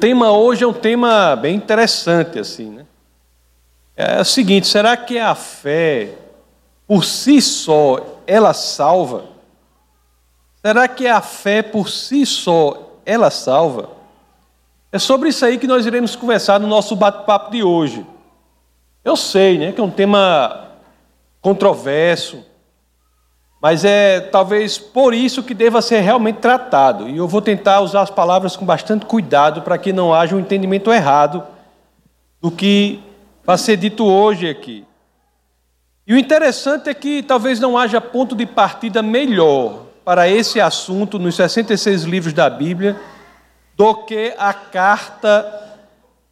tema hoje é um tema bem interessante, assim, né? É o seguinte: será que a fé, por si só, ela salva? Será que a fé, por si só, ela salva? É sobre isso aí que nós iremos conversar no nosso bate-papo de hoje. Eu sei, né, que é um tema controverso, mas é talvez por isso que deva ser realmente tratado. E eu vou tentar usar as palavras com bastante cuidado para que não haja um entendimento errado do que vai ser dito hoje aqui. E o interessante é que talvez não haja ponto de partida melhor para esse assunto nos 66 livros da Bíblia do que a carta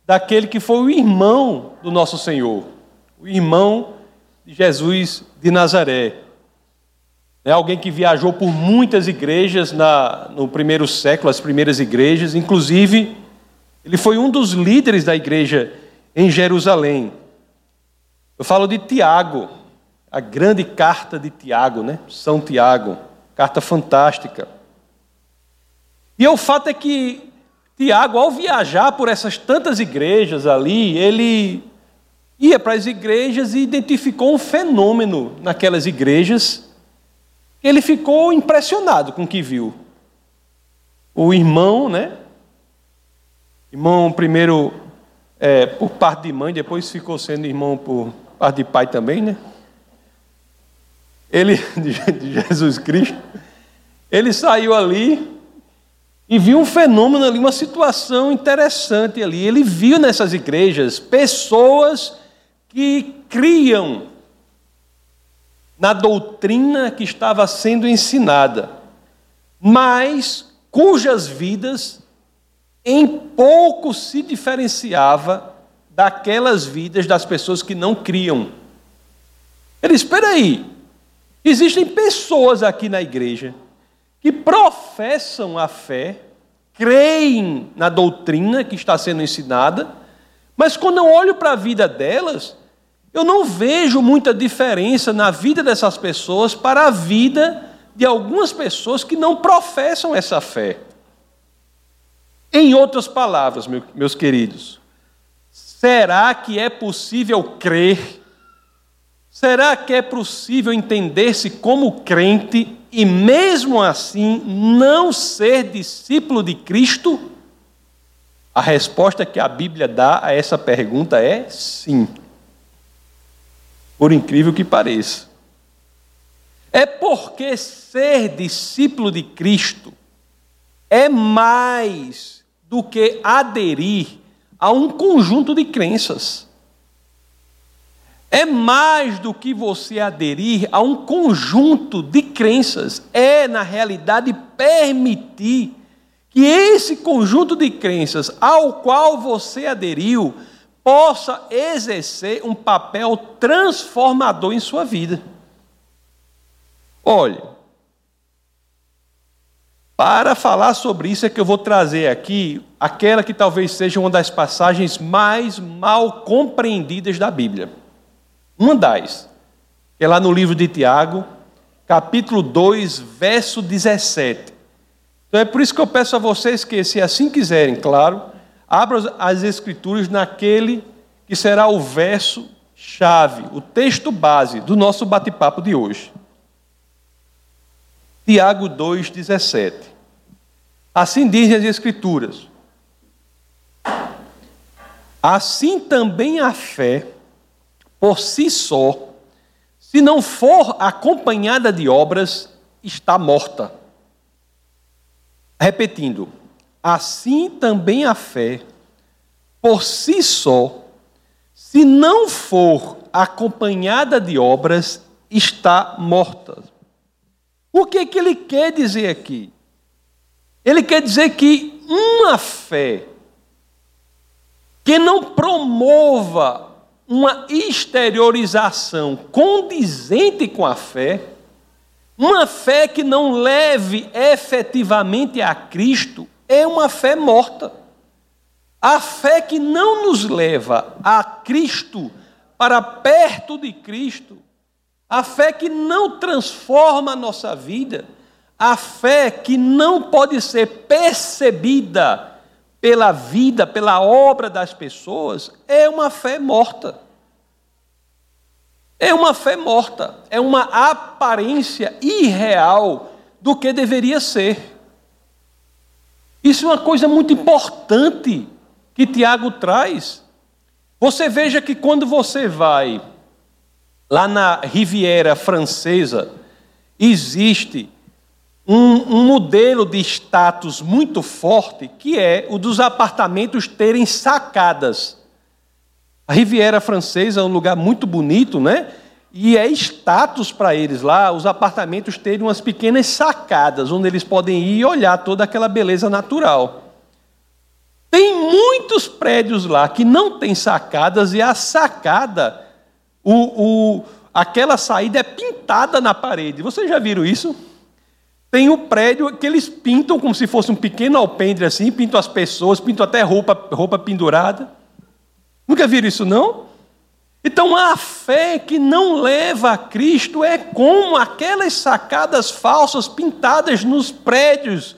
daquele que foi o irmão do nosso Senhor, o irmão de Jesus de Nazaré. É alguém que viajou por muitas igrejas na, no primeiro século, as primeiras igrejas, inclusive, ele foi um dos líderes da igreja em Jerusalém. Eu falo de Tiago, a grande carta de Tiago, né? São Tiago, carta fantástica. E o fato é que Tiago, ao viajar por essas tantas igrejas ali, ele ia para as igrejas e identificou um fenômeno naquelas igrejas ele ficou impressionado com o que viu. O irmão, né? Irmão primeiro é, por parte de mãe, depois ficou sendo irmão por parte de pai também, né? Ele, de Jesus Cristo, ele saiu ali e viu um fenômeno ali, uma situação interessante ali. Ele viu nessas igrejas pessoas que criam na doutrina que estava sendo ensinada, mas cujas vidas em pouco se diferenciava daquelas vidas das pessoas que não criam. Ele espera aí. Existem pessoas aqui na igreja que professam a fé, creem na doutrina que está sendo ensinada, mas quando eu olho para a vida delas, eu não vejo muita diferença na vida dessas pessoas para a vida de algumas pessoas que não professam essa fé. Em outras palavras, meus queridos, será que é possível crer? Será que é possível entender-se como crente e, mesmo assim, não ser discípulo de Cristo? A resposta que a Bíblia dá a essa pergunta é sim por incrível que pareça. É porque ser discípulo de Cristo é mais do que aderir a um conjunto de crenças. É mais do que você aderir a um conjunto de crenças. É, na realidade, permitir que esse conjunto de crenças ao qual você aderiu possa exercer um papel transformador em sua vida. Olha, para falar sobre isso é que eu vou trazer aqui aquela que talvez seja uma das passagens mais mal compreendidas da Bíblia. Uma das, é lá no livro de Tiago, capítulo 2, verso 17. Então é por isso que eu peço a vocês que, se assim quiserem, claro, Abra as Escrituras naquele que será o verso chave, o texto base do nosso bate-papo de hoje. Tiago 2,17. Assim dizem as Escrituras. Assim também a fé, por si só, se não for acompanhada de obras, está morta. Repetindo, assim também a fé, por si só, se não for acompanhada de obras, está morta. O que, é que ele quer dizer aqui? Ele quer dizer que uma fé que não promova uma exteriorização condizente com a fé, uma fé que não leve efetivamente a Cristo, é uma fé morta. A fé que não nos leva a Cristo, para perto de Cristo, a fé que não transforma a nossa vida, a fé que não pode ser percebida pela vida, pela obra das pessoas, é uma fé morta. É uma fé morta, é uma aparência irreal do que deveria ser. Isso é uma coisa muito importante que Tiago traz. Você veja que quando você vai lá na Riviera Francesa, existe um, um, modelo de status muito forte, que é o dos apartamentos terem sacadas. A Riviera Francesa é um lugar muito bonito, né? E é status para eles lá, os apartamentos terem umas pequenas sacadas, onde eles podem ir e olhar toda aquela beleza natural. Tem muitos prédios lá que não tem sacadas e a sacada, o, o, aquela saída é pintada na parede. Vocês já viram isso? Tem o prédio que eles pintam como se fosse um pequeno alpendre assim, pintam as pessoas, pintam até roupa, roupa pendurada. Nunca viram isso, não? Então a fé que não leva a Cristo é como aquelas sacadas falsas pintadas nos prédios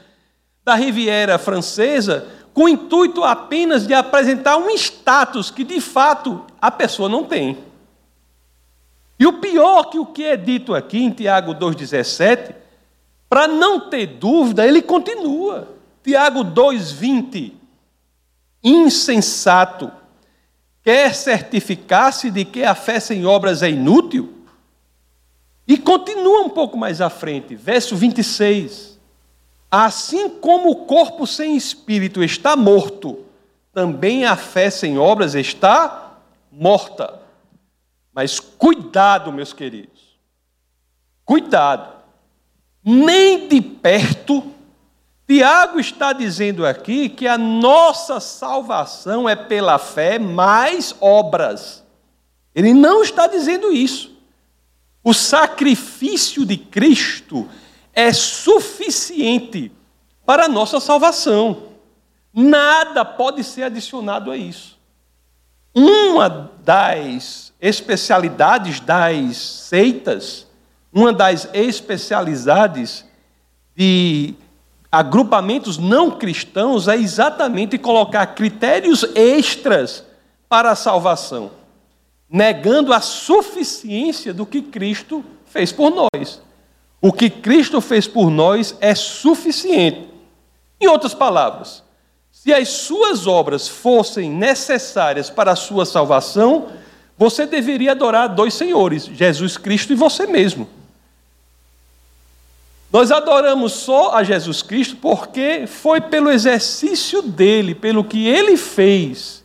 da Riviera Francesa, com o intuito apenas de apresentar um status que de fato a pessoa não tem. E o pior que o que é dito aqui em Tiago 2,17 para não ter dúvida, ele continua. Tiago 2,20. Insensato. Quer certificar-se de que a fé sem obras é inútil? E continua um pouco mais à frente, verso 26. Assim como o corpo sem espírito está morto, também a fé sem obras está morta. Mas cuidado, meus queridos. Cuidado nem de perto. Tiago está dizendo aqui que a nossa salvação é pela fé mais obras. Ele não está dizendo isso. O sacrifício de Cristo é suficiente para a nossa salvação. Nada pode ser adicionado a isso. Uma das especialidades das seitas uma das especialidades de agrupamentos não cristãos é exatamente colocar critérios extras para a salvação, negando a suficiência do que Cristo fez por nós. O que Cristo fez por nós é suficiente. Em outras palavras, se as suas obras fossem necessárias para a sua salvação, você deveria adorar dois senhores, Jesus Cristo e você mesmo. Nós adoramos só a Jesus Cristo porque foi pelo exercício dele, pelo que ele fez,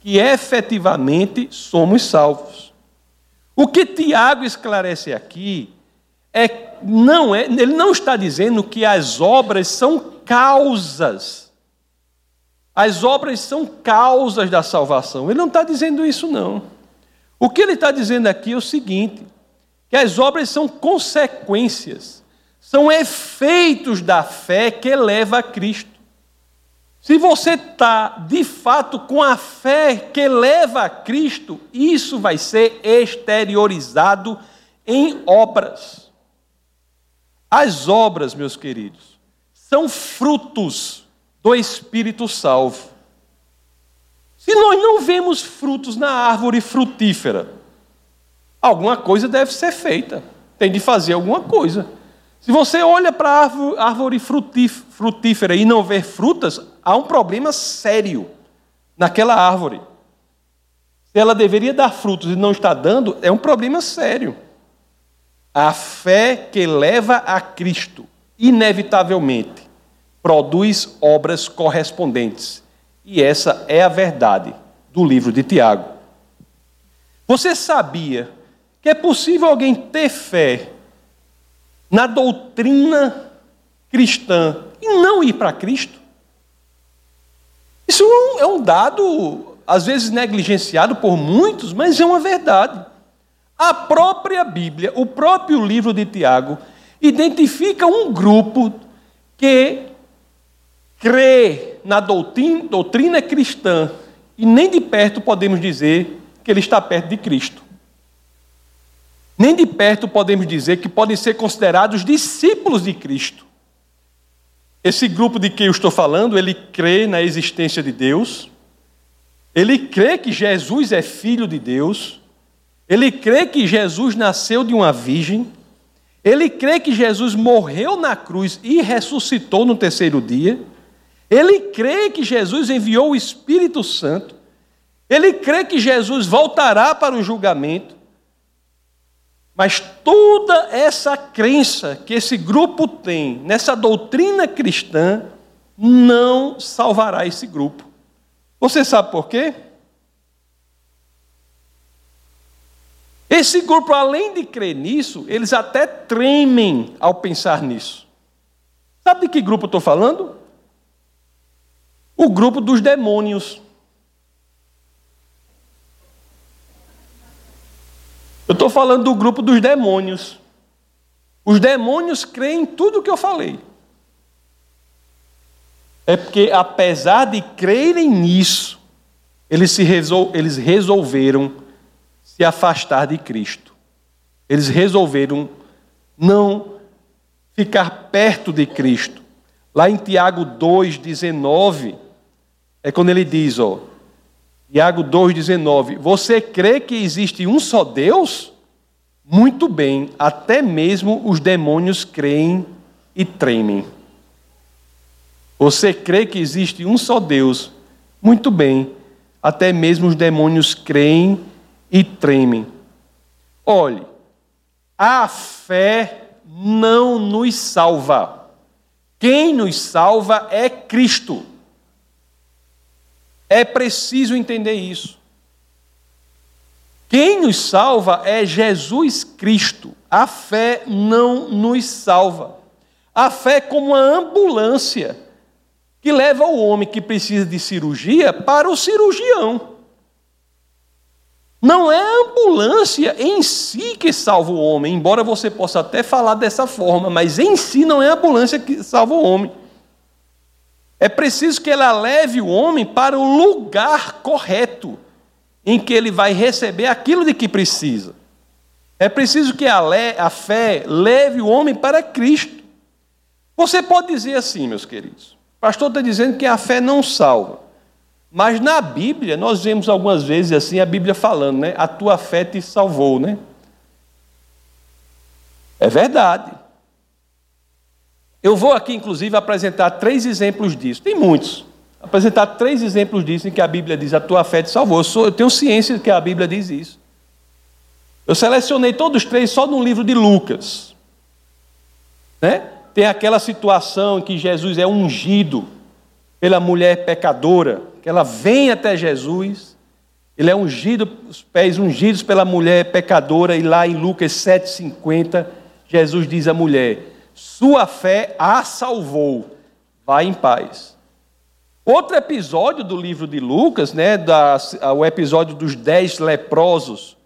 que efetivamente somos salvos. O que Tiago esclarece aqui é não é, ele não está dizendo que as obras são causas. As obras são causas da salvação. Ele não está dizendo isso não. O que ele está dizendo aqui é o seguinte: que as obras são consequências são efeitos da fé que leva a Cristo. Se você está de fato com a fé que leva a Cristo, isso vai ser exteriorizado em obras. As obras, meus queridos, são frutos do Espírito Salvo. Se nós não vemos frutos na árvore frutífera, alguma coisa deve ser feita, tem de fazer alguma coisa. Se você olha para a árvore frutífera e não vê frutas, há um problema sério naquela árvore. Se ela deveria dar frutos e não está dando, é um problema sério. A fé que leva a Cristo, inevitavelmente, produz obras correspondentes. E essa é a verdade do livro de Tiago. Você sabia que é possível alguém ter fé na doutrina cristã e não ir para Cristo? Isso é um dado, às vezes negligenciado por muitos, mas é uma verdade. A própria Bíblia, o próprio livro de Tiago, identifica um grupo que crê na doutrina, doutrina cristã e nem de perto podemos dizer que ele está perto de Cristo. Nem de perto podemos dizer que podem ser considerados discípulos de Cristo. Esse grupo de que eu estou falando, ele crê na existência de Deus, ele crê que Jesus é filho de Deus, ele crê que Jesus nasceu de uma virgem, ele crê que Jesus morreu na cruz e ressuscitou no terceiro dia, ele crê que Jesus enviou o Espírito Santo, ele crê que Jesus voltará para o julgamento, mas toda essa crença que esse grupo tem nessa doutrina cristã não salvará esse grupo. Você sabe por quê? Esse grupo, além de crer nisso, eles até tremem ao pensar nisso. Sabe de que grupo estou falando? O grupo dos demônios. Eu estou falando do grupo dos demônios. Os demônios creem em tudo o que eu falei. É porque, apesar de crerem nisso, eles, se resol eles resolveram se afastar de Cristo. Eles resolveram não ficar perto de Cristo. Lá em Tiago 2,19, é quando ele diz, ó, Tiago 2,19: Você crê que existe um só Deus? Muito bem, até mesmo os demônios creem e tremem. Você crê que existe um só Deus? Muito bem, até mesmo os demônios creem e tremem. Olhe, a fé não nos salva. Quem nos salva é Cristo. É preciso entender isso. Quem nos salva é Jesus Cristo. A fé não nos salva. A fé é como uma ambulância que leva o homem que precisa de cirurgia para o cirurgião. Não é a ambulância em si que salva o homem, embora você possa até falar dessa forma, mas em si não é a ambulância que salva o homem. É preciso que ela leve o homem para o lugar correto, em que ele vai receber aquilo de que precisa. É preciso que a, a fé leve o homem para Cristo. Você pode dizer assim, meus queridos: o pastor está dizendo que a fé não salva. Mas na Bíblia, nós vemos algumas vezes assim a Bíblia falando, né? A tua fé te salvou, né? É verdade. Eu vou aqui, inclusive, apresentar três exemplos disso. Tem muitos. Apresentar três exemplos disso em que a Bíblia diz: a tua fé te salvou. Eu, sou, eu tenho ciência de que a Bíblia diz isso. Eu selecionei todos três só no livro de Lucas. Né? Tem aquela situação em que Jesus é ungido pela mulher pecadora, que ela vem até Jesus, ele é ungido, os pés ungidos pela mulher pecadora, e lá em Lucas 7,50, Jesus diz à mulher: sua fé a salvou. Vá em paz. Outro episódio do livro de Lucas, né, o episódio dos dez leprosos.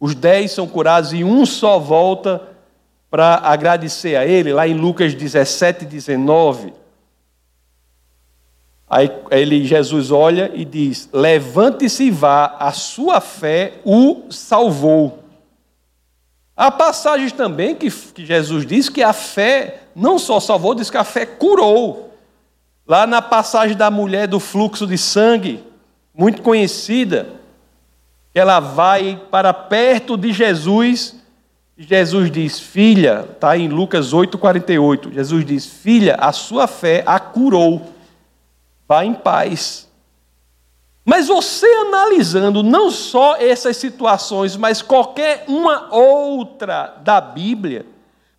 Os dez são curados e um só volta para agradecer a ele, lá em Lucas 17, 19. Aí ele, Jesus olha e diz: Levante-se e vá, a sua fé o salvou. Há passagens também que, que Jesus diz que a fé não só salvou, diz que a fé curou. Lá na passagem da mulher do fluxo de sangue, muito conhecida, ela vai para perto de Jesus Jesus diz: Filha, está em Lucas 8,48. Jesus diz: Filha, a sua fé a curou. Vá em paz. Mas você analisando não só essas situações, mas qualquer uma outra da Bíblia,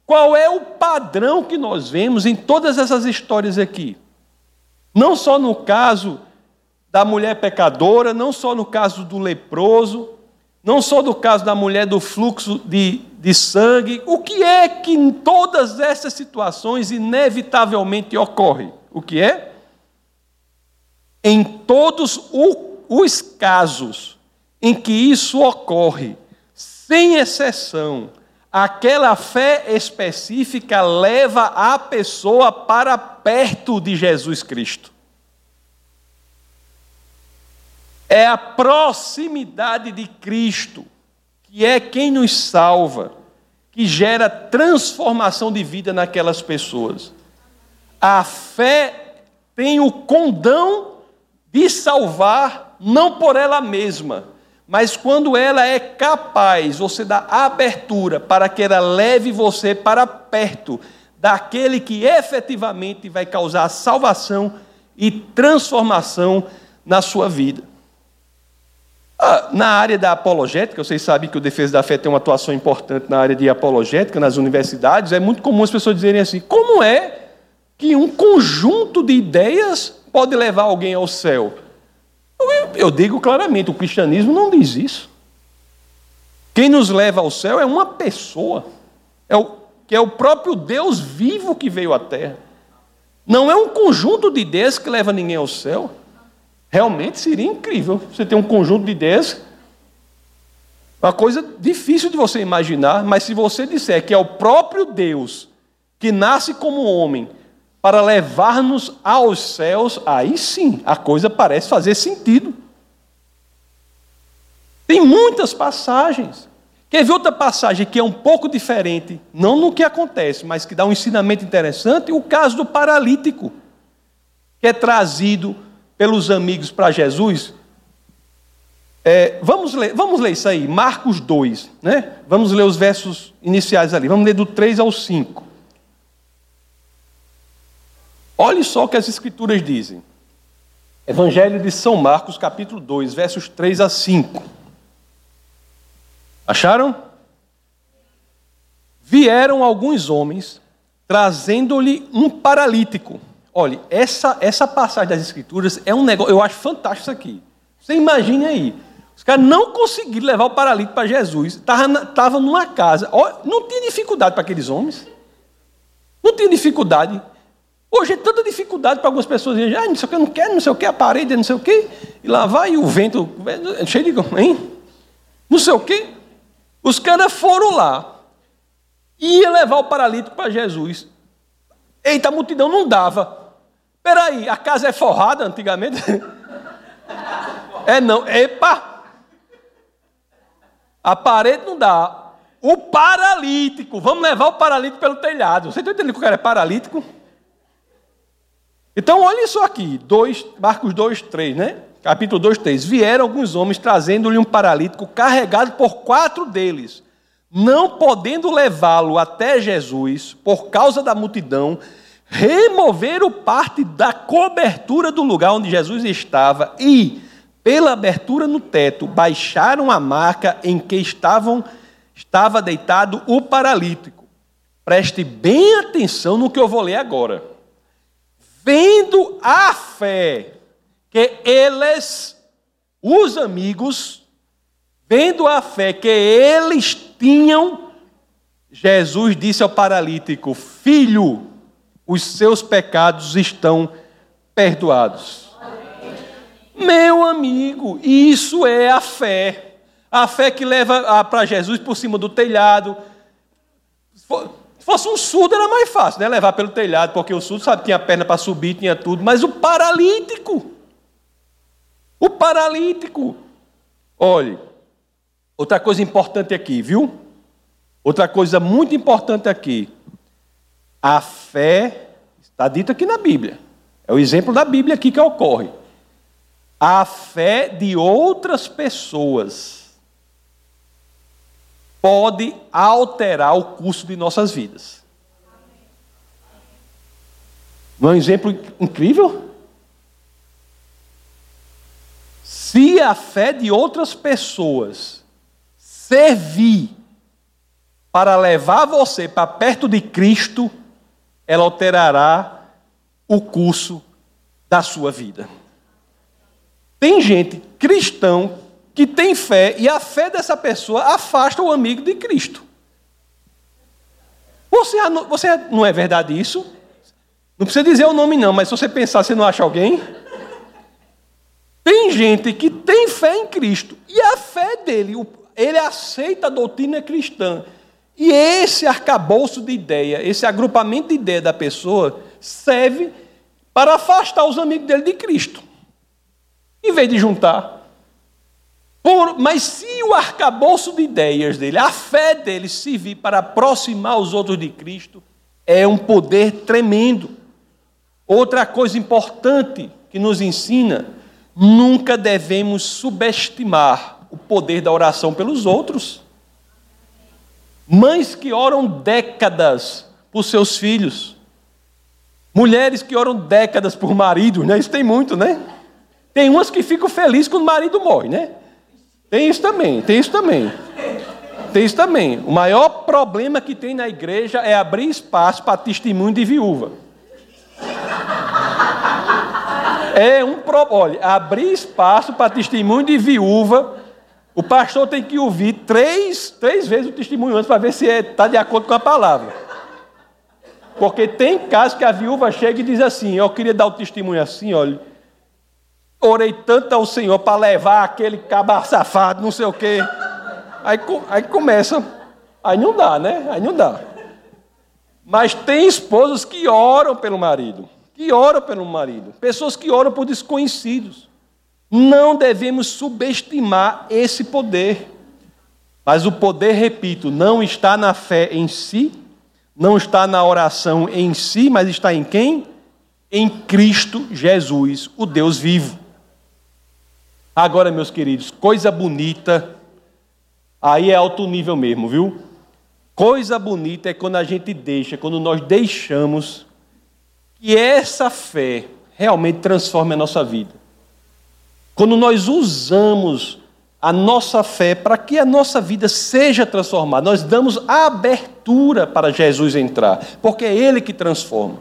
qual é o padrão que nós vemos em todas essas histórias aqui? Não só no caso da mulher pecadora, não só no caso do leproso, não só no caso da mulher do fluxo de, de sangue. O que é que em todas essas situações inevitavelmente ocorre? O que é? Em todos os casos em que isso ocorre, sem exceção, aquela fé específica leva a pessoa para perto de Jesus Cristo. É a proximidade de Cristo, que é quem nos salva, que gera transformação de vida naquelas pessoas. a fé tem o condão de salvar, não por ela mesma, mas quando ela é capaz, você dá abertura para que ela leve você para perto daquele que efetivamente vai causar salvação e transformação na sua vida. Ah, na área da apologética, vocês sabem que o Defesa da Fé tem uma atuação importante na área de apologética nas universidades. É muito comum as pessoas dizerem assim: como é que um conjunto de ideias pode levar alguém ao céu? Eu, digo claramente: o cristianismo não diz isso. Quem nos leva ao céu é uma pessoa, é o, que é o próprio Deus vivo que veio à terra. Não é um conjunto de ideias que leva ninguém ao céu. Realmente seria incrível você ter um conjunto de ideias. Uma coisa difícil de você imaginar, mas se você disser que é o próprio Deus que nasce como homem para levar-nos aos céus, aí sim a coisa parece fazer sentido. Tem muitas passagens. Quer ver outra passagem que é um pouco diferente, não no que acontece, mas que dá um ensinamento interessante? O caso do paralítico, que é trazido pelos amigos para Jesus. É, vamos, ler, vamos ler isso aí, Marcos 2, né? Vamos ler os versos iniciais ali, vamos ler do 3 ao 5. Olhe só o que as Escrituras dizem. Evangelho de São Marcos, capítulo 2, versos 3 a 5. Acharam? Vieram alguns homens trazendo-lhe um paralítico Olha, essa, essa passagem das Escrituras é um negócio, eu acho fantástico isso aqui. Você imagine aí. Os caras não conseguiram levar o paralítico para Jesus. Estava tava numa casa. Não tinha dificuldade para aqueles homens. Não tinha dificuldade. Hoje é tanta dificuldade para algumas pessoas dizerem, ah, não sei o que, não quero, não sei o que, a parede, não sei o que. E lá vai o vento, cheio de. Hein? Não sei o que. Os caras foram lá. Ia levar o paralítico para Jesus. Eita, a multidão não dava. Peraí, a casa é forrada antigamente? É não. Epa! A parede não dá. O paralítico. Vamos levar o paralítico pelo telhado. Você está entendendo que o cara é paralítico? Então, olha isso aqui. Dois, Marcos 2, 3, né? Capítulo 2, 3. Vieram alguns homens trazendo-lhe um paralítico carregado por quatro deles. Não podendo levá-lo até Jesus, por causa da multidão, removeram parte da cobertura do lugar onde Jesus estava e, pela abertura no teto, baixaram a marca em que estavam, estava deitado o paralítico. Preste bem atenção no que eu vou ler agora. Vendo a fé que eles, os amigos, vendo a fé que eles tinham, Jesus disse ao paralítico: Filho, os seus pecados estão perdoados. Meu amigo, isso é a fé. A fé que leva para Jesus por cima do telhado. Se fosse um surdo era mais fácil, né? Levar pelo telhado, porque o surdo sabe, tinha perna para subir, tinha tudo. Mas o paralítico, o paralítico, olhe, outra coisa importante aqui, viu? Outra coisa muito importante aqui. A fé está dito aqui na Bíblia. É o exemplo da Bíblia aqui que ocorre. A fé de outras pessoas pode alterar o curso de nossas vidas. Não é um exemplo incrível? Se a fé de outras pessoas servir para levar você para perto de Cristo, ela alterará o curso da sua vida. Tem gente cristão que tem fé e a fé dessa pessoa afasta o amigo de Cristo. Você, você não é verdade isso? Não precisa dizer o nome não, mas se você pensar, você não acha alguém? Tem gente que tem fé em Cristo e a fé dele, ele aceita a doutrina cristã e esse arcabouço de ideia, esse agrupamento de ideia da pessoa, serve para afastar os amigos dele de Cristo. Em vez de juntar. Por, mas se o arcabouço de ideias dele, a fé dele servir para aproximar os outros de Cristo, é um poder tremendo. Outra coisa importante que nos ensina, nunca devemos subestimar o poder da oração pelos outros. Mães que oram décadas por seus filhos. Mulheres que oram décadas por marido, né? Isso tem muito, né? Tem umas que ficam felizes quando o marido morre, né? Tem isso também, tem isso também. Tem isso também. O maior problema que tem na igreja é abrir espaço para testemunho de viúva. É um problema. Olha, abrir espaço para testemunho de viúva. O pastor tem que ouvir três, três vezes o testemunho antes para ver se está é, de acordo com a palavra. Porque tem casos que a viúva chega e diz assim: Eu queria dar o testemunho assim, olha. Orei tanto ao Senhor para levar aquele caba safado, não sei o quê. Aí, aí começa. Aí não dá, né? Aí não dá. Mas tem esposas que oram pelo marido. Que oram pelo marido. Pessoas que oram por desconhecidos. Não devemos subestimar esse poder. Mas o poder, repito, não está na fé em si, não está na oração em si, mas está em quem? Em Cristo Jesus, o Deus vivo. Agora, meus queridos, coisa bonita, aí é alto nível mesmo, viu? Coisa bonita é quando a gente deixa, quando nós deixamos que essa fé realmente transforme a nossa vida. Quando nós usamos a nossa fé para que a nossa vida seja transformada, nós damos abertura para Jesus entrar, porque é Ele que transforma.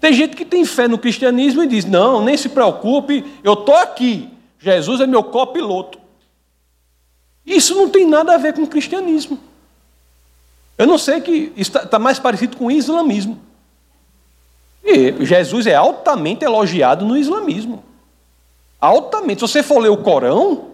Tem gente que tem fé no cristianismo e diz: não, nem se preocupe, eu estou aqui, Jesus é meu copiloto. Isso não tem nada a ver com cristianismo. Eu não sei que está, está mais parecido com o islamismo. E Jesus é altamente elogiado no islamismo. Altamente. Se você for ler o Corão, o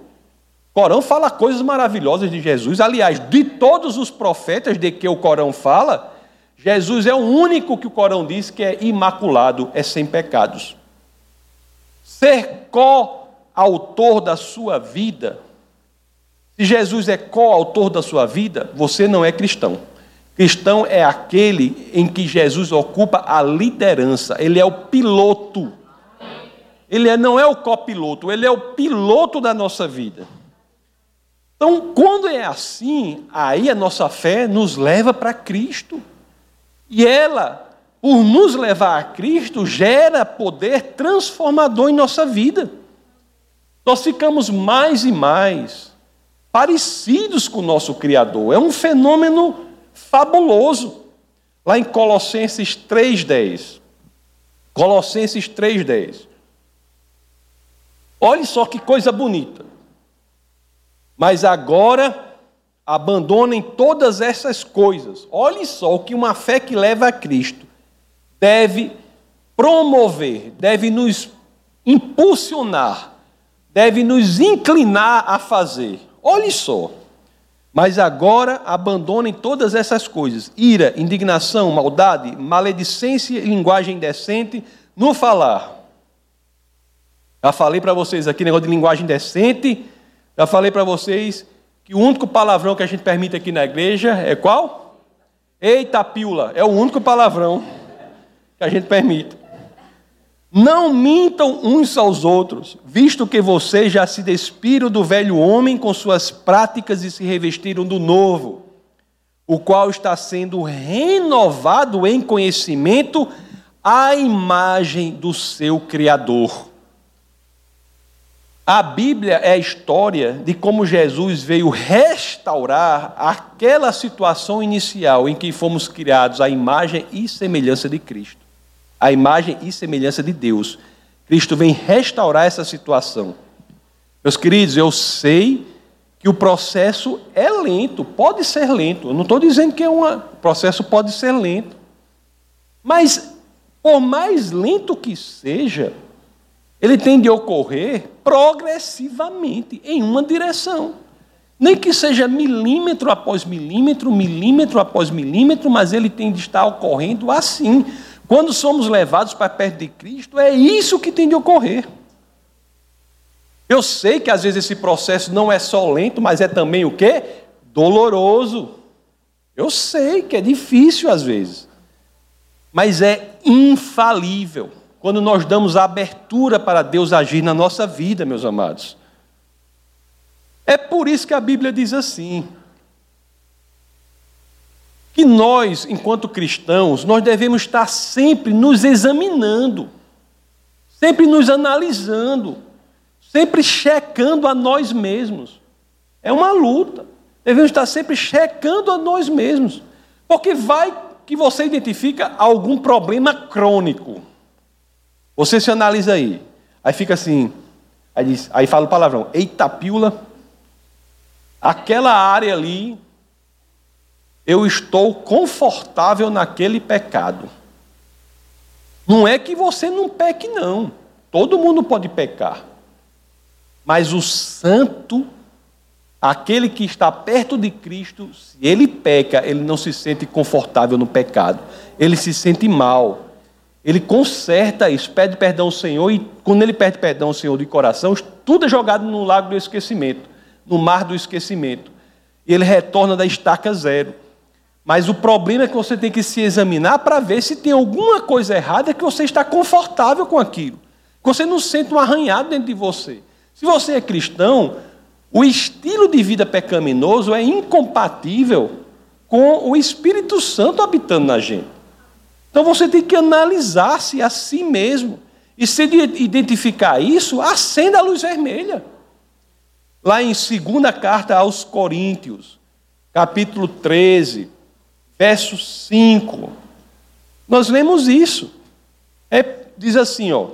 Corão fala coisas maravilhosas de Jesus. Aliás, de todos os profetas de que o Corão fala, Jesus é o único que o Corão diz que é imaculado, é sem pecados. Ser co-autor da sua vida, se Jesus é co-autor da sua vida, você não é cristão. Cristão é aquele em que Jesus ocupa a liderança, ele é o piloto. Ele é, não é o copiloto, ele é o piloto da nossa vida. Então, quando é assim, aí a nossa fé nos leva para Cristo. E ela, por nos levar a Cristo, gera poder transformador em nossa vida. Nós ficamos mais e mais parecidos com o nosso Criador. É um fenômeno fabuloso. Lá em Colossenses 3,10. Colossenses 3,10. Olhe só que coisa bonita. Mas agora abandonem todas essas coisas. Olhe só o que uma fé que leva a Cristo deve promover, deve nos impulsionar, deve nos inclinar a fazer. Olhe só. Mas agora abandonem todas essas coisas: ira, indignação, maldade, maledicência e linguagem indecente no falar. Já falei para vocês aqui negócio de linguagem decente. Já falei para vocês que o único palavrão que a gente permite aqui na igreja é qual? Eita, pílula. É o único palavrão que a gente permite. Não mintam uns aos outros, visto que vocês já se despiram do velho homem com suas práticas e se revestiram do novo, o qual está sendo renovado em conhecimento à imagem do seu Criador. A Bíblia é a história de como Jesus veio restaurar aquela situação inicial em que fomos criados à imagem e semelhança de Cristo a imagem e semelhança de Deus. Cristo vem restaurar essa situação. Meus queridos, eu sei que o processo é lento, pode ser lento. Eu não estou dizendo que é um processo pode ser lento. Mas, por mais lento que seja, ele tem de ocorrer progressivamente, em uma direção. Nem que seja milímetro após milímetro, milímetro após milímetro, mas ele tem de estar ocorrendo assim. Quando somos levados para perto de Cristo, é isso que tem de ocorrer. Eu sei que às vezes esse processo não é só lento, mas é também o quê? Doloroso. Eu sei que é difícil às vezes. Mas é infalível. quando nós damos abertura para Deus agir na nossa vida, meus amados. É por isso que a Bíblia diz assim: que nós, enquanto cristãos, nós devemos estar sempre nos examinando, sempre nos analisando, sempre checando a nós mesmos. É uma luta. Devemos estar sempre checando a nós mesmos. Porque vai que você identifica algum problema crônico. Você se analisa aí. Aí fica assim, aí, diz, aí fala o palavrão, eita pílula, aquela área ali eu estou confortável naquele pecado. Não é que você não peque, não. Todo mundo pode pecar. Mas o santo, aquele que está perto de Cristo, se ele peca, ele não se sente confortável no pecado. Ele se sente mal. Ele conserta isso, pede perdão ao Senhor, e quando ele pede perdão ao Senhor de coração, tudo é jogado no lago do esquecimento, no mar do esquecimento. E ele retorna da estaca zero. Mas o problema é que você tem que se examinar para ver se tem alguma coisa errada que você está confortável com aquilo. Que você não sente um arranhado dentro de você. Se você é cristão, o estilo de vida pecaminoso é incompatível com o Espírito Santo habitando na gente. Então você tem que analisar-se a si mesmo. E se identificar isso, acenda a luz vermelha. Lá em segunda carta aos Coríntios, capítulo 13, verso 5. Nós lemos isso. É, diz assim, ó: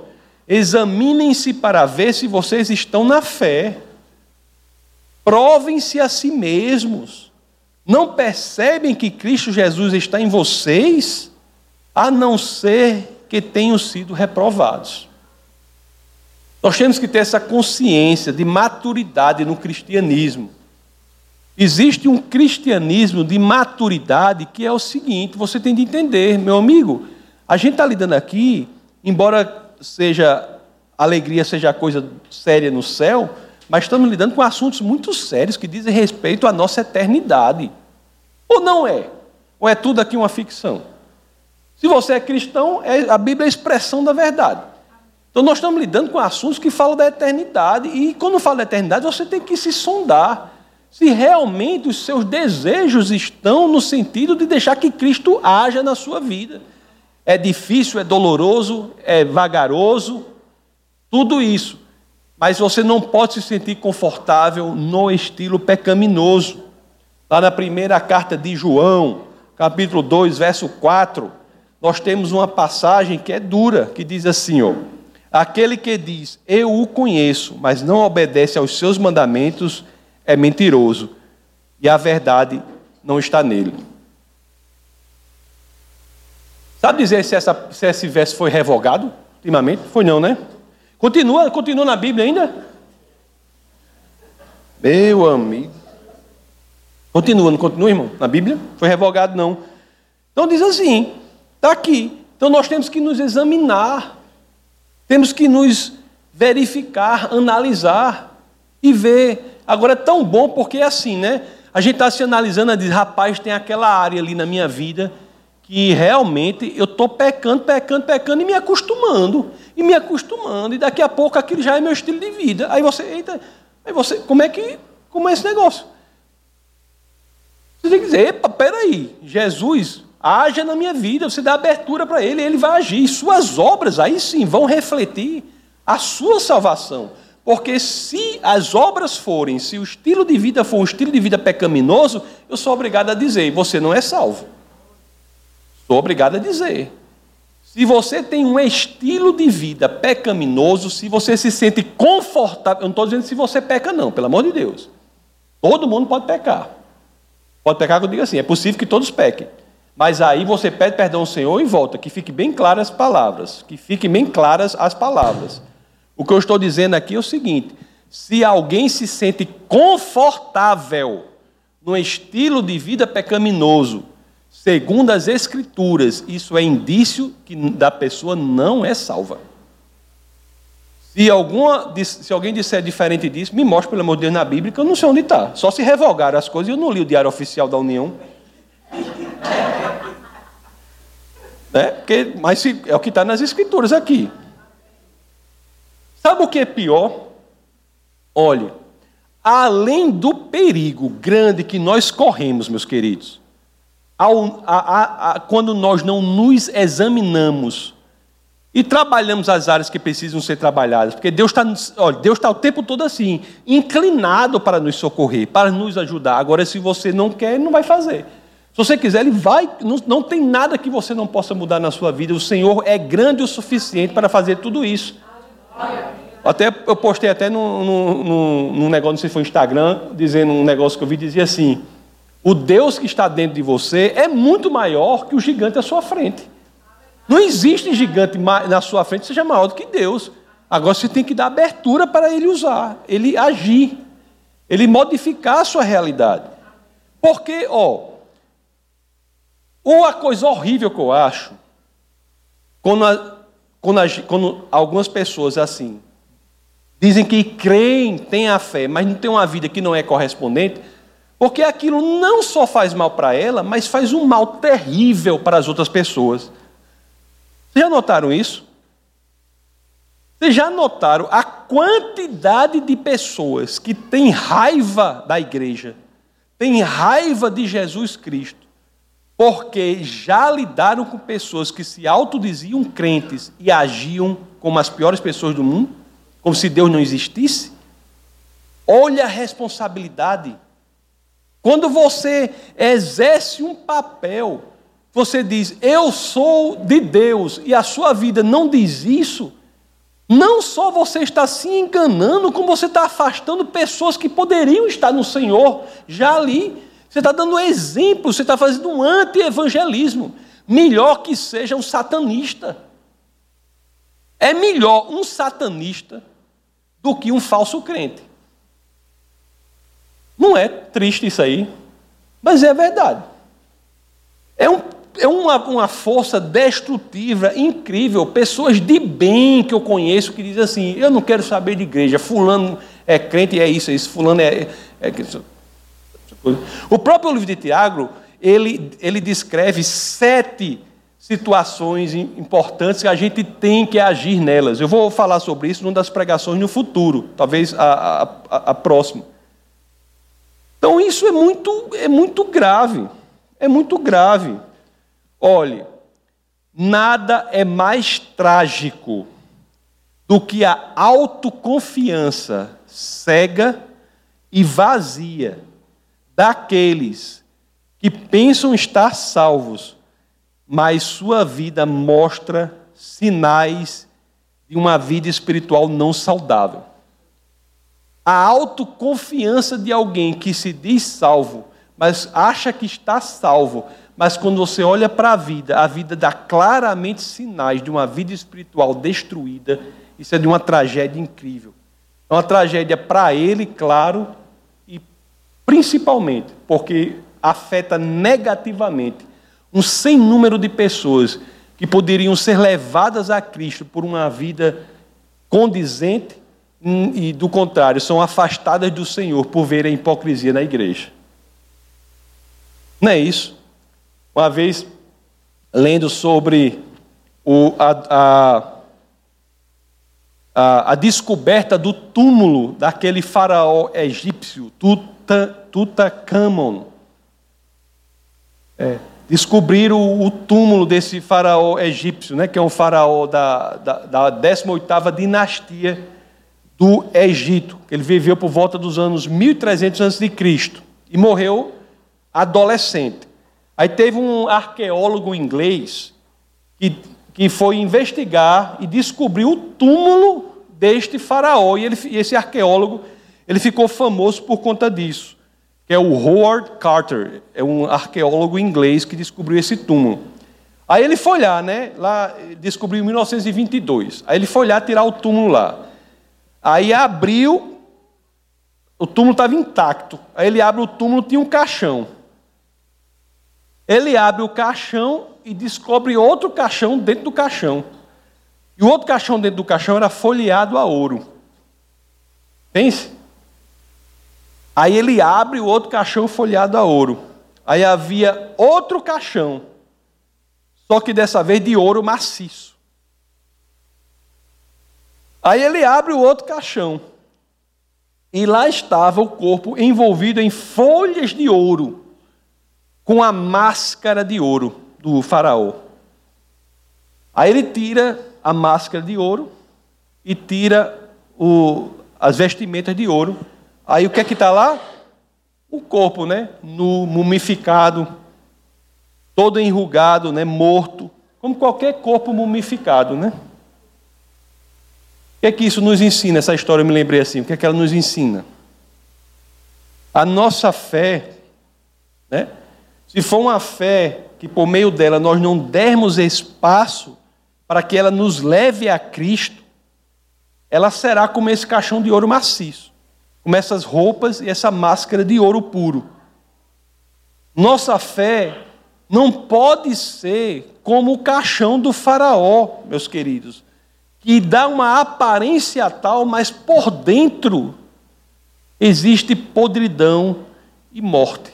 Examinem-se para ver se vocês estão na fé. Provem-se a si mesmos. Não percebem que Cristo Jesus está em vocês, a não ser que tenham sido reprovados. Nós temos que ter essa consciência de maturidade no cristianismo. Existe um cristianismo de maturidade que é o seguinte: você tem de entender, meu amigo, a gente está lidando aqui, embora seja alegria seja coisa séria no céu, mas estamos lidando com assuntos muito sérios que dizem respeito à nossa eternidade. Ou não é? Ou é tudo aqui uma ficção? Se você é cristão, é, a Bíblia é a expressão da verdade. Então nós estamos lidando com assuntos que falam da eternidade, e quando fala da eternidade, você tem que se sondar se realmente os seus desejos estão no sentido de deixar que Cristo haja na sua vida. É difícil, é doloroso, é vagaroso, tudo isso. Mas você não pode se sentir confortável no estilo pecaminoso. Lá na primeira carta de João, capítulo 2, verso 4, nós temos uma passagem que é dura, que diz assim, ó: Aquele que diz, eu o conheço, mas não obedece aos seus mandamentos, é mentiroso e a verdade não está nele. Sabe dizer se, essa, se esse verso foi revogado ultimamente? Foi não, né? Continua, continua na Bíblia ainda? Meu amigo. Continua, não continua, irmão? Na Bíblia? Foi revogado, não. Então diz assim, está aqui. Então nós temos que nos examinar, temos que nos verificar, analisar e ver Agora é tão bom porque é assim, né? A gente está se analisando e diz, rapaz, tem aquela área ali na minha vida que realmente eu estou pecando, pecando, pecando e me acostumando. E me acostumando. E daqui a pouco aquilo já é meu estilo de vida. Aí você, eita, aí você, como é que, como é esse negócio? Você tem que dizer, epa, peraí, Jesus, haja na minha vida, você dá abertura para ele, ele vai agir. Suas obras, aí sim, vão refletir a sua salvação. Porque se as obras forem, se o estilo de vida for um estilo de vida pecaminoso, eu sou obrigado a dizer: você não é salvo. Sou obrigado a dizer. Se você tem um estilo de vida pecaminoso, se você se sente confortável, eu não estou dizendo se você peca, não, pelo amor de Deus. Todo mundo pode pecar. Pode pecar que eu digo assim, é possível que todos pequem. Mas aí você pede perdão ao Senhor e volta, que fique bem claras as palavras, que fiquem bem claras as palavras. O que eu estou dizendo aqui é o seguinte: se alguém se sente confortável no estilo de vida pecaminoso, segundo as Escrituras, isso é indício que da pessoa não é salva. Se, alguma, se alguém disser diferente disso, me mostre, pelo amor de Deus, na Bíblia, que eu não sei onde está. Só se revogaram as coisas, eu não li o Diário Oficial da União. Né? Porque, mas é o que está nas escrituras aqui. Sabe o que é pior? Olha, além do perigo grande que nós corremos, meus queridos, ao, a, a, a, quando nós não nos examinamos e trabalhamos as áreas que precisam ser trabalhadas, porque Deus está Deus está o tempo todo assim, inclinado para nos socorrer, para nos ajudar. Agora, se você não quer, ele não vai fazer. Se você quiser, ele vai. Não, não tem nada que você não possa mudar na sua vida. O Senhor é grande o suficiente para fazer tudo isso. Até eu postei até num, num, num negócio, não sei se foi Instagram, dizendo um negócio que eu vi, dizia assim: o Deus que está dentro de você é muito maior que o gigante à sua frente. Não existe gigante na sua frente que seja maior do que Deus. Agora você tem que dar abertura para ele usar, ele agir, ele modificar a sua realidade. Porque, ó, uma coisa horrível que eu acho, quando, a, quando, quando algumas pessoas assim dizem que creem, têm a fé, mas não têm uma vida que não é correspondente, porque aquilo não só faz mal para ela, mas faz um mal terrível para as outras pessoas. Vocês já notaram isso? Vocês já notaram a quantidade de pessoas que têm raiva da igreja, têm raiva de Jesus Cristo, porque já lidaram com pessoas que se autodiziam crentes e agiam como as piores pessoas do mundo, como se Deus não existisse? Olha a responsabilidade. Quando você exerce um papel você diz, eu sou de Deus, e a sua vida não diz isso, não só você está se enganando, como você está afastando pessoas que poderiam estar no Senhor já ali. Você está dando exemplo, você está fazendo um anti-evangelismo. Melhor que seja um satanista. É melhor um satanista do que um falso crente. Não é triste isso aí, mas é verdade. É um é uma, uma força destrutiva incrível. Pessoas de bem que eu conheço que dizem assim: eu não quero saber de igreja, Fulano é crente é isso, é isso, Fulano é. é, O próprio livro de Tiago, ele, ele descreve sete situações importantes que a gente tem que agir nelas. Eu vou falar sobre isso numa das pregações no futuro, talvez a, a, a próxima. Então isso é muito, é muito grave. É muito grave. Olhe, nada é mais trágico do que a autoconfiança cega e vazia daqueles que pensam estar salvos, mas sua vida mostra sinais de uma vida espiritual não saudável. A autoconfiança de alguém que se diz salvo, mas acha que está salvo, mas quando você olha para a vida, a vida dá claramente sinais de uma vida espiritual destruída. Isso é de uma tragédia incrível. É uma tragédia para ele, claro, principalmente porque afeta negativamente um sem número de pessoas que poderiam ser levadas a Cristo por uma vida condizente e, do contrário, são afastadas do Senhor por verem a hipocrisia na igreja. Não é isso? Uma vez, lendo sobre o, a, a, a, descoberta do túmulo daquele faraó egípcio, Tuta, Tutankhamon. É, descobriram o, o, túmulo desse faraó egípcio, né, que é um faraó da, da, da 18ª dinastia do Egito. Ele viveu por volta dos anos 1300 a.C. e morreu adolescente. Aí teve um arqueólogo inglês que, que foi investigar e descobriu o túmulo deste faraó. E, ele, e esse arqueólogo ele ficou famoso por conta disso. Que é o Howard Carter, é um arqueólogo inglês que descobriu esse túmulo. Aí ele foi lá, né? Lá descobriu em 1922. Aí ele foi lá tirar o túmulo lá. Aí abriu, o túmulo estava intacto. Aí ele abre o túmulo, tinha um caixão. Ele abre o caixão e descobre outro caixão dentro do caixão. E o outro caixão dentro do caixão era folheado a ouro. Pense. Aí ele abre o outro caixão folheado a ouro. Aí havia outro caixão, só que dessa vez de ouro maciço. Aí ele abre o outro caixão. E lá estava o corpo envolvido em folhas de ouro, com a máscara de ouro do faraó. Aí ele tira a máscara de ouro e tira o, as vestimentas de ouro. Aí o que é que está lá? O corpo, né? No mumificado, todo enrugado, né? Morto, como qualquer corpo mumificado, né? O que é que isso nos ensina? Essa história eu me lembrei assim. O que é que ela nos ensina? A nossa fé, né? Se for uma fé que por meio dela nós não dermos espaço para que ela nos leve a Cristo, ela será como esse caixão de ouro maciço, como essas roupas e essa máscara de ouro puro. Nossa fé não pode ser como o caixão do Faraó, meus queridos que dá uma aparência tal, mas por dentro existe podridão e morte.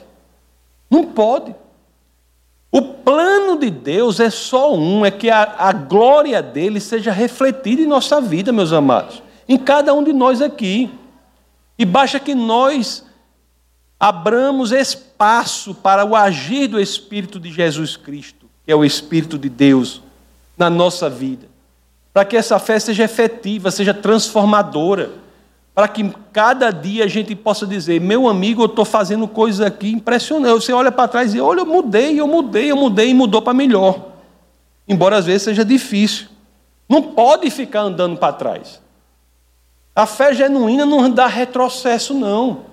Não pode. O plano de Deus é só um: é que a, a glória dele seja refletida em nossa vida, meus amados, em cada um de nós aqui. E basta que nós abramos espaço para o agir do Espírito de Jesus Cristo, que é o Espírito de Deus, na nossa vida para que essa fé seja efetiva, seja transformadora, para que cada dia a gente possa dizer: meu amigo, eu estou fazendo coisas aqui impressionantes. Você olha para trás e olha, eu mudei, eu mudei, eu mudei e mudou para melhor. Embora às vezes seja difícil. Não pode ficar andando para trás. A fé genuína não dá retrocesso, não.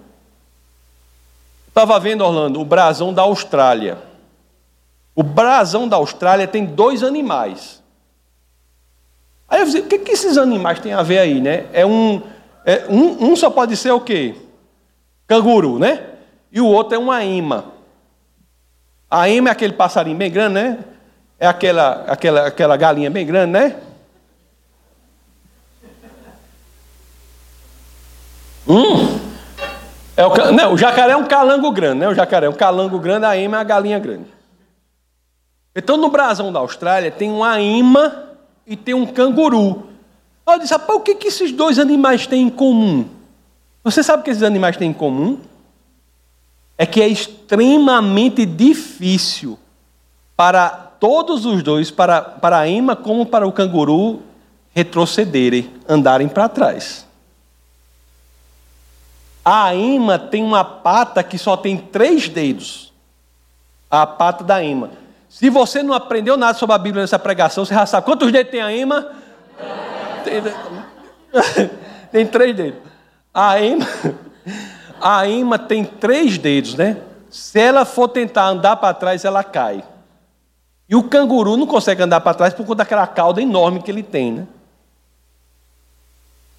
Estava vendo, Orlando, o brasão da Austrália. O brasão da Austrália tem dois animais. Aí eu disse, o que, que esses animais têm a ver aí, né? É um, é, um, um só pode ser o quê? Canguru, né? E o outro é uma ima. A ima é aquele passarinho bem grande, né? É aquela, aquela, aquela galinha bem grande, né? Hum. É o, não, o jacaré é um calango grande, né? O jacaré é um calango grande, a ima é a galinha grande. Então, no brasão da Austrália, tem uma ima e tem um canguru. Eu disse, rapaz, o que, que esses dois animais têm em comum? Você sabe o que esses animais têm em comum? É que é extremamente difícil para todos os dois, para, para a ema como para o canguru, retrocederem, andarem para trás. A ema tem uma pata que só tem três dedos. A pata da ema. Se você não aprendeu nada sobre a Bíblia nessa pregação, você já sabe. Quantos dedos tem a Ema? Tem, tem três dedos. A Ema, a Ema tem três dedos, né? Se ela for tentar andar para trás, ela cai. E o canguru não consegue andar para trás por conta daquela cauda enorme que ele tem, né?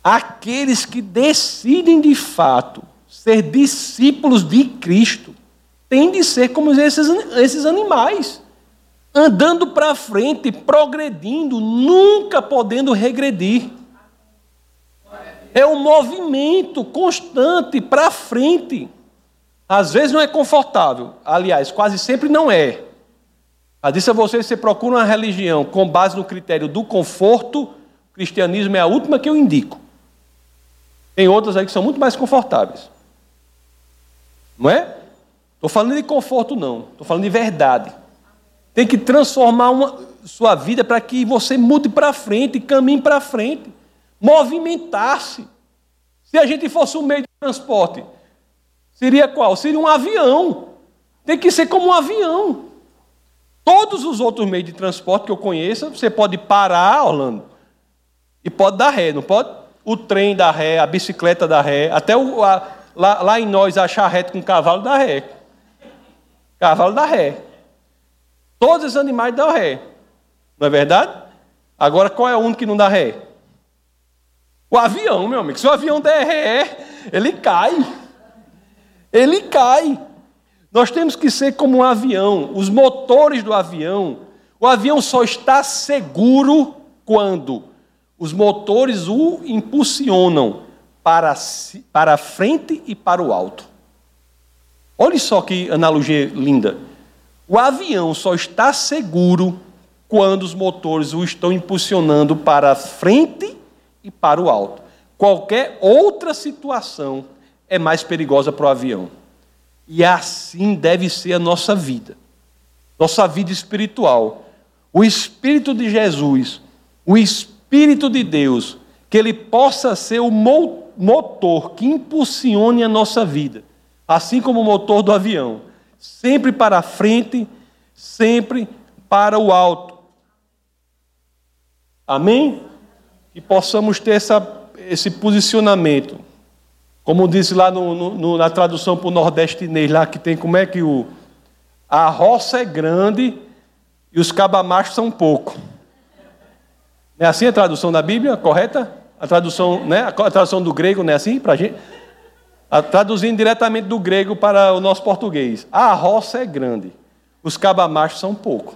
Aqueles que decidem de fato ser discípulos de Cristo têm de ser como esses, esses animais andando para frente, progredindo, nunca podendo regredir. É um movimento constante para frente. Às vezes não é confortável, aliás, quase sempre não é. Eu disse a vocês, você procura uma religião com base no critério do conforto, o cristianismo é a última que eu indico. Tem outras aí que são muito mais confortáveis. Não é? Estou falando de conforto, não. Estou falando de verdade. Tem que transformar uma, sua vida para que você mude para frente, caminhe para frente, movimentar-se. Se a gente fosse um meio de transporte, seria qual? Seria um avião. Tem que ser como um avião. Todos os outros meios de transporte que eu conheço, você pode parar, Orlando, e pode dar ré, não pode? O trem dá ré, a bicicleta dá ré, até o, a, lá, lá em nós a charrete com cavalo dá ré. Cavalo dá ré. Todos os animais dão ré. Não é verdade? Agora, qual é o único que não dá ré? O avião, meu amigo. Se o avião der ré, ele cai. Ele cai. Nós temos que ser como um avião. Os motores do avião. O avião só está seguro quando os motores o impulsionam para, para frente e para o alto. Olha só que analogia linda. O avião só está seguro quando os motores o estão impulsionando para frente e para o alto. Qualquer outra situação é mais perigosa para o avião. E assim deve ser a nossa vida, nossa vida espiritual. O Espírito de Jesus, o Espírito de Deus, que ele possa ser o motor que impulsione a nossa vida, assim como o motor do avião, sempre para a frente, sempre para o alto. Amém? Que possamos ter essa, esse posicionamento. Como disse lá no, no, na tradução para o nordestinês, lá que tem como é que o. A roça é grande e os cabamachos são pouco. É assim a tradução da Bíblia, correta? A tradução, né? A tradução do grego, não é assim para a gente? Traduzindo diretamente do grego para o nosso português. A roça é grande, os cabamachos são pouco.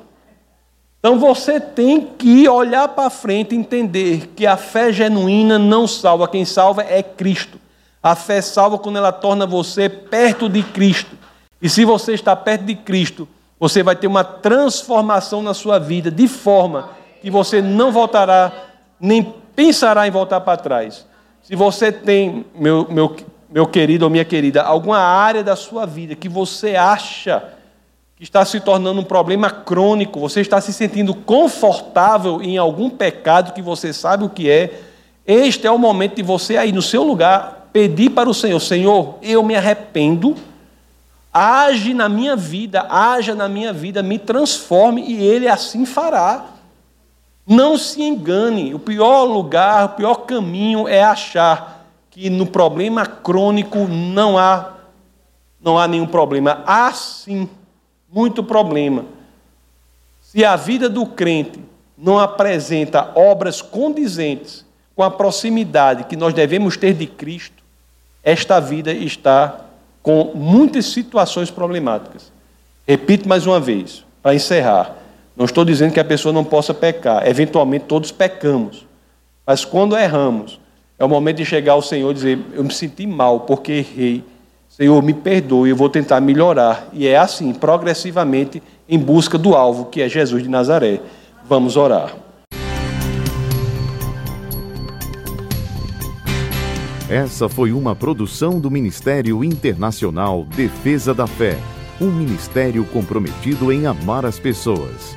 Então você tem que olhar para frente e entender que a fé genuína não salva, quem salva é Cristo. A fé salva quando ela torna você perto de Cristo. E se você está perto de Cristo, você vai ter uma transformação na sua vida, de forma que você não voltará, nem pensará em voltar para trás. Se você tem, meu, meu, meu querido ou minha querida, alguma área da sua vida que você acha que está se tornando um problema crônico, você está se sentindo confortável em algum pecado que você sabe o que é, este é o momento de você aí no seu lugar pedir para o Senhor: Senhor, eu me arrependo, age na minha vida, haja na minha vida, me transforme e Ele assim fará. Não se engane, o pior lugar, o pior caminho é achar que no problema crônico não há não há nenhum problema. Há sim muito problema. Se a vida do crente não apresenta obras condizentes com a proximidade que nós devemos ter de Cristo, esta vida está com muitas situações problemáticas. Repito mais uma vez, para encerrar. Não estou dizendo que a pessoa não possa pecar, eventualmente todos pecamos. Mas quando erramos, é o momento de chegar ao Senhor e dizer: Eu me senti mal porque errei Senhor, me perdoe, eu vou tentar melhorar. E é assim, progressivamente, em busca do alvo, que é Jesus de Nazaré. Vamos orar. Essa foi uma produção do Ministério Internacional Defesa da Fé, um ministério comprometido em amar as pessoas,